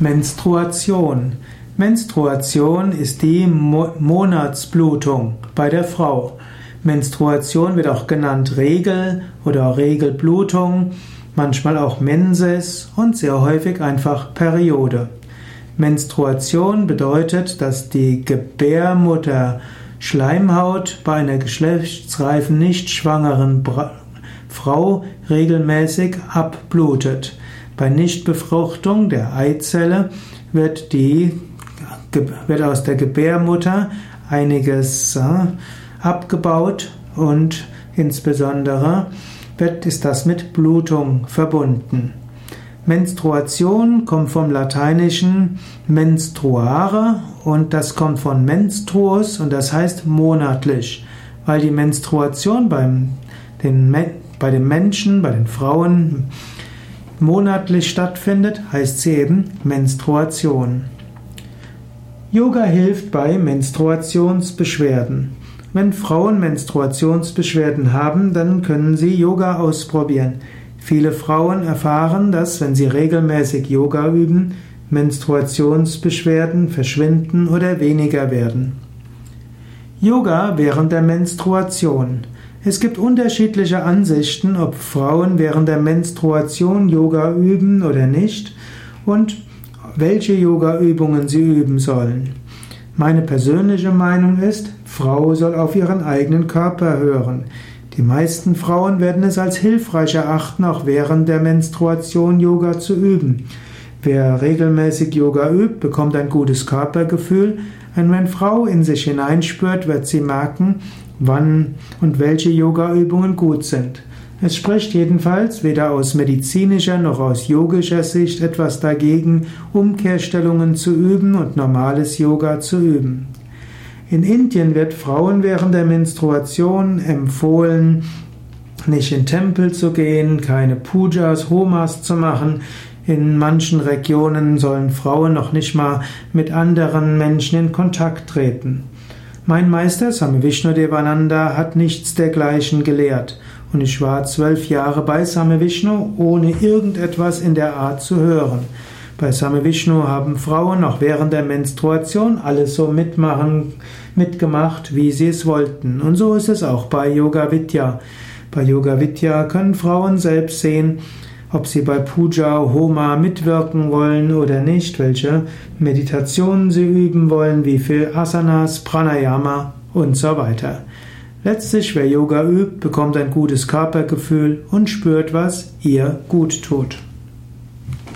Menstruation. Menstruation ist die Mo Monatsblutung bei der Frau. Menstruation wird auch genannt Regel oder Regelblutung, manchmal auch Menses und sehr häufig einfach Periode. Menstruation bedeutet, dass die Gebärmutter Schleimhaut bei einer geschlechtsreifen, nicht schwangeren Frau regelmäßig abblutet. Bei Nichtbefruchtung der Eizelle wird, die, wird aus der Gebärmutter einiges äh, abgebaut und insbesondere wird, ist das mit Blutung verbunden. Menstruation kommt vom lateinischen menstruare und das kommt von menstruus und das heißt monatlich, weil die Menstruation beim, den, bei den Menschen, bei den Frauen monatlich stattfindet, heißt sie eben Menstruation. Yoga hilft bei Menstruationsbeschwerden. Wenn Frauen Menstruationsbeschwerden haben, dann können sie Yoga ausprobieren. Viele Frauen erfahren, dass, wenn sie regelmäßig Yoga üben, Menstruationsbeschwerden verschwinden oder weniger werden. Yoga während der Menstruation. Es gibt unterschiedliche Ansichten, ob Frauen während der Menstruation Yoga üben oder nicht und welche Yoga-Übungen sie üben sollen. Meine persönliche Meinung ist, Frau soll auf ihren eigenen Körper hören. Die meisten Frauen werden es als hilfreich erachten, auch während der Menstruation Yoga zu üben. Wer regelmäßig Yoga übt, bekommt ein gutes Körpergefühl. Und wenn Frau in sich hineinspürt, wird sie merken, wann und welche Yoga-Übungen gut sind. Es spricht jedenfalls weder aus medizinischer noch aus yogischer Sicht etwas dagegen, Umkehrstellungen zu üben und normales Yoga zu üben. In Indien wird Frauen während der Menstruation empfohlen, nicht in Tempel zu gehen, keine Pujas, Homas zu machen. In manchen Regionen sollen Frauen noch nicht mal mit anderen Menschen in Kontakt treten. Mein Meister Swami Vishnu-Devananda hat nichts dergleichen gelehrt und ich war zwölf Jahre bei Swami Vishnu, ohne irgendetwas in der Art zu hören. Bei Swami Vishnu haben Frauen auch während der Menstruation alles so mitmachen, mitgemacht, wie sie es wollten. Und so ist es auch bei Yoga Vidya. Bei Yoga Vidya können Frauen selbst sehen, ob sie bei Puja, Homa mitwirken wollen oder nicht, welche Meditationen sie üben wollen, wie viel Asanas, Pranayama und so weiter. Letztlich, wer Yoga übt, bekommt ein gutes Körpergefühl und spürt, was ihr gut tut.